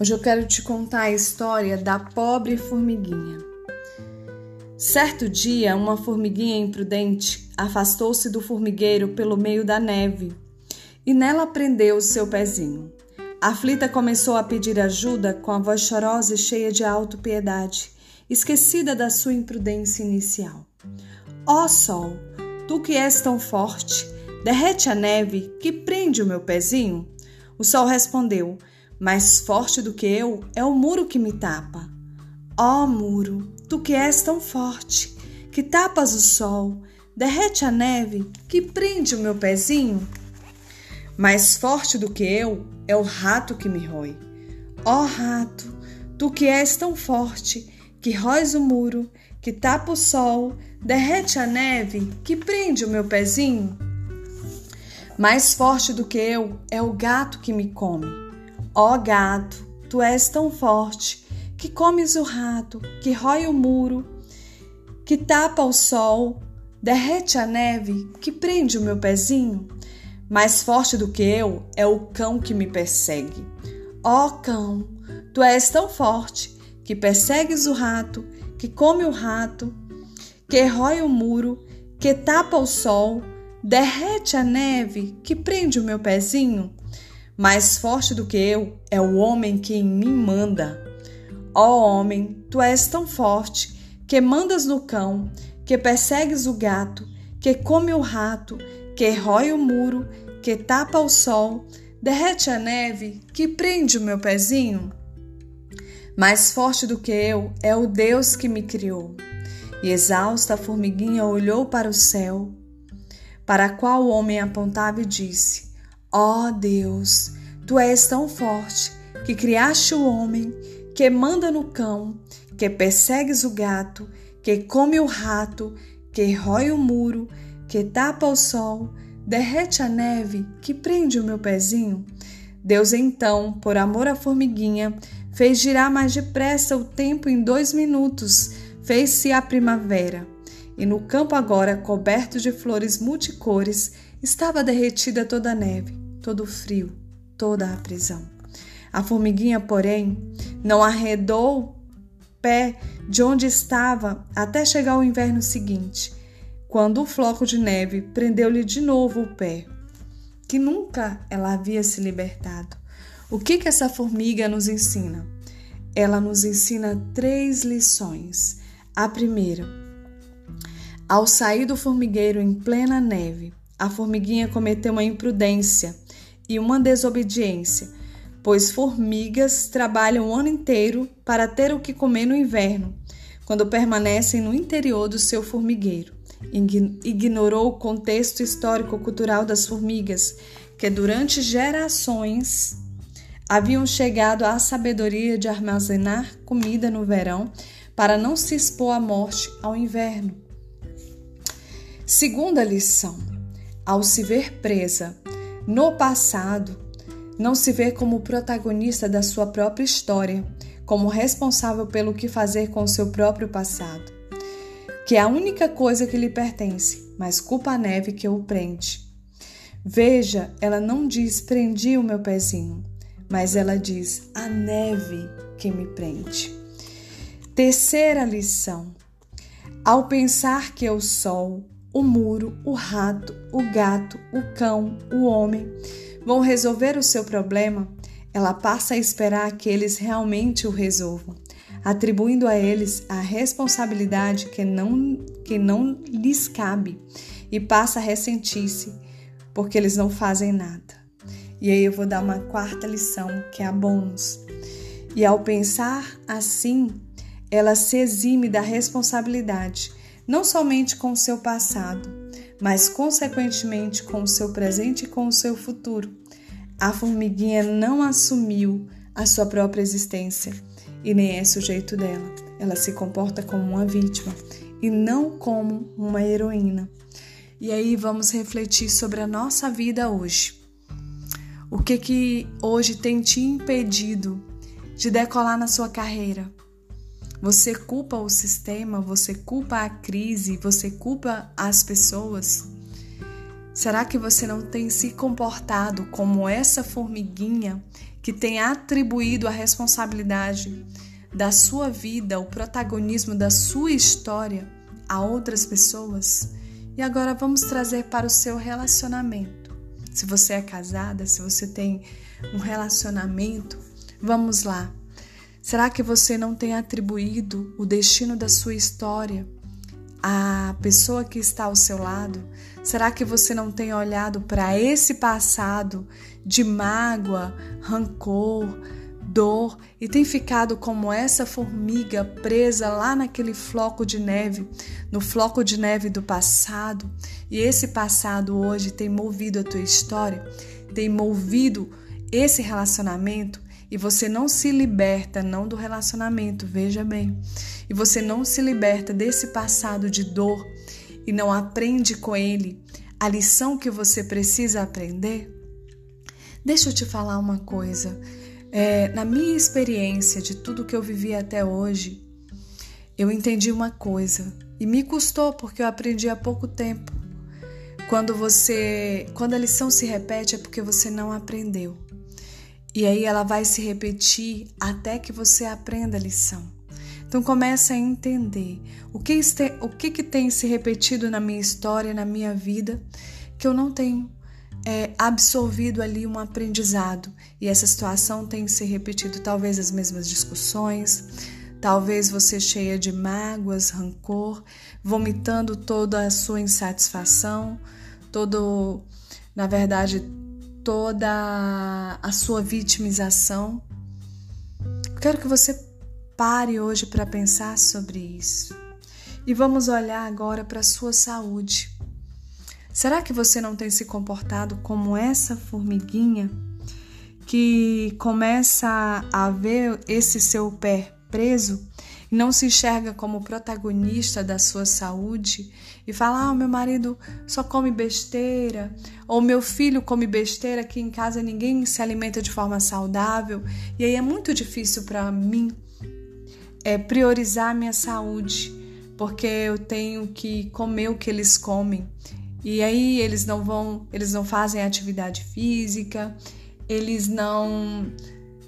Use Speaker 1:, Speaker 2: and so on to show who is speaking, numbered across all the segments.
Speaker 1: Hoje eu quero te contar a história da pobre formiguinha. Certo dia, uma formiguinha imprudente afastou-se do formigueiro pelo meio da neve e nela prendeu o seu pezinho. Aflita começou a pedir ajuda com a voz chorosa e cheia de autopiedade, esquecida da sua imprudência inicial. Ó oh, sol, tu que és tão forte, derrete a neve que prende o meu pezinho? O sol respondeu: mais forte do que eu é o muro que me tapa. Ó oh, muro, tu que és tão forte, que tapas o sol, derrete a neve, que prende o meu pezinho. Mais forte do que eu é o rato que me rói. Ó oh, rato, tu que és tão forte, que róis o muro, que tapa o sol, derrete a neve, que prende o meu pezinho. Mais forte do que eu é o gato que me come. Ó gato, tu és tão forte que comes o rato, que rói o muro, que tapa o sol, derrete a neve, que prende o meu pezinho. Mais forte do que eu é o cão que me persegue. Ó cão, tu és tão forte que persegues o rato, que come o rato, que rói o muro, que tapa o sol, derrete a neve, que prende o meu pezinho. Mais forte do que eu é o homem que em mim manda. Ó homem, tu és tão forte que mandas no cão, que persegues o gato, que come o rato, que rói o muro, que tapa o sol, derrete a neve, que prende o meu pezinho. Mais forte do que eu é o Deus que me criou. E exausta a formiguinha olhou para o céu, para a qual o homem apontava e disse: Ó oh Deus, tu és tão forte que criaste o homem, que manda no cão, que persegues o gato, que come o rato, que rói o muro, que tapa o sol, derrete a neve, que prende o meu pezinho. Deus então, por amor à formiguinha, fez girar mais depressa o tempo em dois minutos, fez-se a primavera. E no campo agora, coberto de flores multicores, estava derretida toda a neve todo o frio, toda a prisão. A formiguinha, porém, não arredou pé de onde estava até chegar o inverno seguinte, quando um floco de neve prendeu-lhe de novo o pé, que nunca ela havia se libertado. O que, que essa formiga nos ensina? Ela nos ensina três lições. A primeira, ao sair do formigueiro em plena neve, a formiguinha cometeu uma imprudência e uma desobediência, pois formigas trabalham o ano inteiro para ter o que comer no inverno, quando permanecem no interior do seu formigueiro. Ignorou o contexto histórico-cultural das formigas, que durante gerações haviam chegado à sabedoria de armazenar comida no verão para não se expor à morte ao inverno. Segunda lição: ao se ver presa no passado, não se vê como protagonista da sua própria história, como responsável pelo que fazer com o seu próprio passado, que é a única coisa que lhe pertence, mas culpa a neve que o prende. Veja, ela não diz prendi o meu pezinho, mas ela diz a neve que me prende. Terceira lição: ao pensar que o sol, o muro, o rato, o gato, o cão, o homem vão resolver o seu problema, ela passa a esperar que eles realmente o resolvam, atribuindo a eles a responsabilidade que não, que não lhes cabe e passa a ressentir-se porque eles não fazem nada. E aí eu vou dar uma quarta lição, que é a bônus. E ao pensar assim, ela se exime da responsabilidade não somente com o seu passado, mas consequentemente com o seu presente e com o seu futuro. A formiguinha não assumiu a sua própria existência e nem é sujeito dela. Ela se comporta como uma vítima e não como uma heroína. E aí vamos refletir sobre a nossa vida hoje. O que que hoje tem te impedido de decolar na sua carreira? Você culpa o sistema, você culpa a crise, você culpa as pessoas. Será que você não tem se comportado como essa formiguinha que tem atribuído a responsabilidade da sua vida, o protagonismo da sua história a outras pessoas? E agora vamos trazer para o seu relacionamento. Se você é casada, se você tem um relacionamento, vamos lá. Será que você não tem atribuído o destino da sua história à pessoa que está ao seu lado? Será que você não tem olhado para esse passado de mágoa, rancor, dor e tem ficado como essa formiga presa lá naquele floco de neve, no floco de neve do passado, e esse passado hoje tem movido a tua história, tem movido esse relacionamento e você não se liberta não do relacionamento, veja bem. E você não se liberta desse passado de dor e não aprende com ele a lição que você precisa aprender? Deixa eu te falar uma coisa. É, na minha experiência de tudo que eu vivi até hoje, eu entendi uma coisa e me custou porque eu aprendi há pouco tempo. Quando você, quando a lição se repete é porque você não aprendeu. E aí ela vai se repetir até que você aprenda a lição. Então comece a entender o que, este, o que, que tem se repetido na minha história, na minha vida, que eu não tenho é, absorvido ali um aprendizado e essa situação tem se repetido, talvez as mesmas discussões, talvez você cheia de mágoas, rancor, vomitando toda a sua insatisfação, todo, na verdade, toda a sua vitimização. Quero que você pare hoje para pensar sobre isso. E vamos olhar agora para a sua saúde. Será que você não tem se comportado como essa formiguinha que começa a ver esse seu pé preso não se enxerga como protagonista da sua saúde e fala: "Ah, meu marido só come besteira", ou "Meu filho come besteira, aqui em casa ninguém se alimenta de forma saudável", e aí é muito difícil para mim é priorizar a minha saúde, porque eu tenho que comer o que eles comem. E aí eles não vão, eles não fazem atividade física, eles não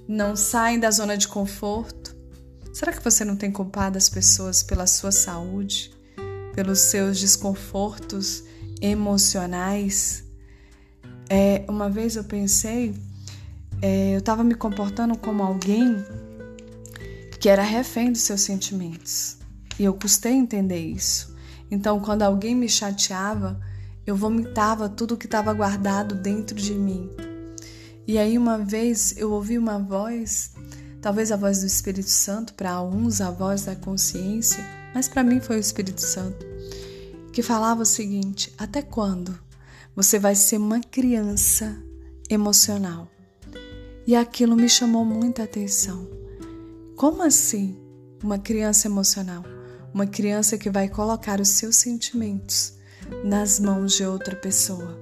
Speaker 1: não saem da zona de conforto. Será que você não tem culpado as pessoas pela sua saúde, pelos seus desconfortos emocionais? É, uma vez eu pensei, é, eu estava me comportando como alguém que era refém dos seus sentimentos. E eu custei entender isso. Então, quando alguém me chateava, eu vomitava tudo que estava guardado dentro de mim. E aí uma vez eu ouvi uma voz, talvez a voz do Espírito Santo, para alguns a voz da consciência, mas para mim foi o Espírito Santo, que falava o seguinte: até quando você vai ser uma criança emocional? E aquilo me chamou muita atenção. Como assim uma criança emocional? Uma criança que vai colocar os seus sentimentos nas mãos de outra pessoa?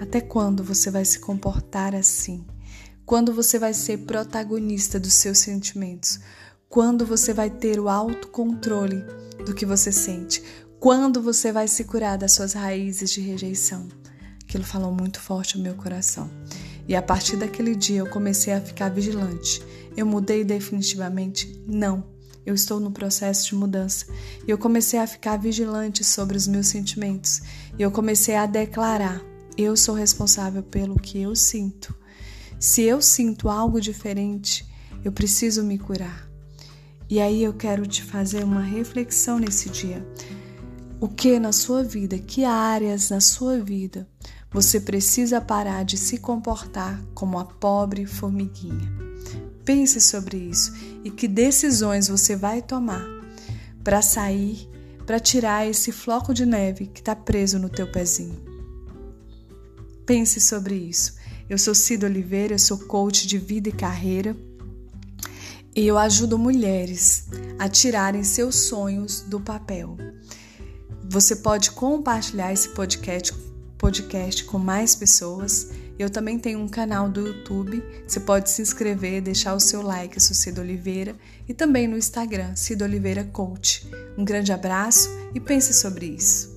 Speaker 1: Até quando você vai se comportar assim? Quando você vai ser protagonista dos seus sentimentos? Quando você vai ter o autocontrole do que você sente? Quando você vai se curar das suas raízes de rejeição? Aquilo falou muito forte ao meu coração. E a partir daquele dia eu comecei a ficar vigilante. Eu mudei definitivamente? Não eu estou no processo de mudança. E eu comecei a ficar vigilante sobre os meus sentimentos. E eu comecei a declarar: eu sou responsável pelo que eu sinto. Se eu sinto algo diferente, eu preciso me curar. E aí eu quero te fazer uma reflexão nesse dia. O que na sua vida, que áreas na sua vida você precisa parar de se comportar como a pobre formiguinha? Pense sobre isso e que decisões você vai tomar para sair, para tirar esse floco de neve que está preso no teu pezinho. Pense sobre isso. Eu sou Cida Oliveira, sou coach de vida e carreira e eu ajudo mulheres a tirarem seus sonhos do papel. Você pode compartilhar esse podcast, podcast com mais pessoas eu também tenho um canal do YouTube, você pode se inscrever, deixar o seu like, eu sou Cida Oliveira, e também no Instagram, Cida Oliveira Coach. Um grande abraço e pense sobre isso.